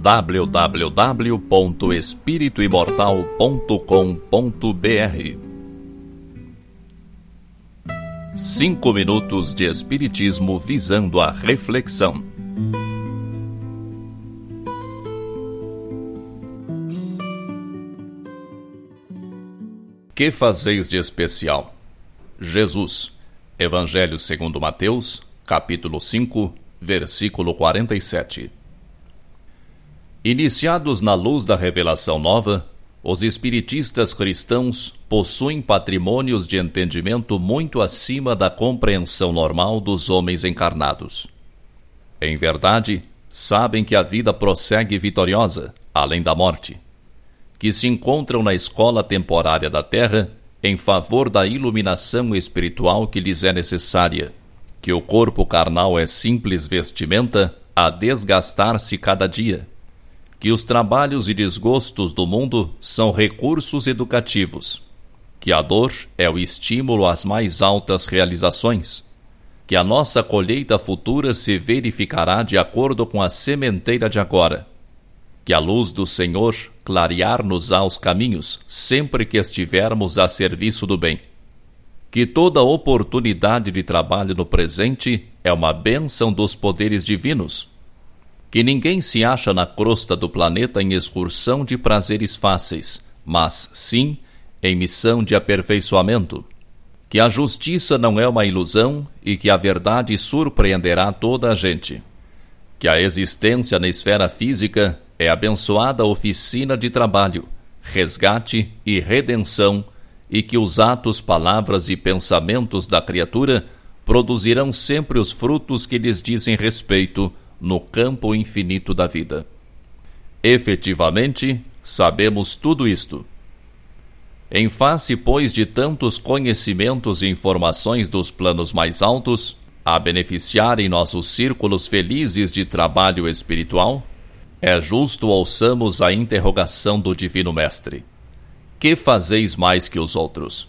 www.espirituimortal.com.br Cinco minutos de Espiritismo visando a reflexão. Que fazeis de especial? Jesus, Evangelho segundo Mateus, capítulo 5, versículo 47. Iniciados na luz da revelação nova, os espiritistas cristãos possuem patrimônios de entendimento muito acima da compreensão normal dos homens encarnados. Em verdade, sabem que a vida prossegue vitoriosa, além da morte, que se encontram na escola temporária da Terra em favor da iluminação espiritual que lhes é necessária, que o corpo carnal é simples vestimenta a desgastar-se cada dia que os trabalhos e desgostos do mundo são recursos educativos, que a dor é o estímulo às mais altas realizações, que a nossa colheita futura se verificará de acordo com a sementeira de agora, que a luz do Senhor clarear-nos aos caminhos sempre que estivermos a serviço do bem, que toda oportunidade de trabalho no presente é uma bênção dos poderes divinos que ninguém se acha na crosta do planeta em excursão de prazeres fáceis, mas sim em missão de aperfeiçoamento. Que a justiça não é uma ilusão e que a verdade surpreenderá toda a gente. Que a existência na esfera física é abençoada oficina de trabalho, resgate e redenção, e que os atos, palavras e pensamentos da criatura produzirão sempre os frutos que lhes dizem respeito no campo infinito da vida. Efetivamente, sabemos tudo isto. Em face, pois, de tantos conhecimentos e informações dos planos mais altos, a beneficiarem nossos círculos felizes de trabalho espiritual, é justo ouçamos a interrogação do Divino Mestre: Que fazeis mais que os outros?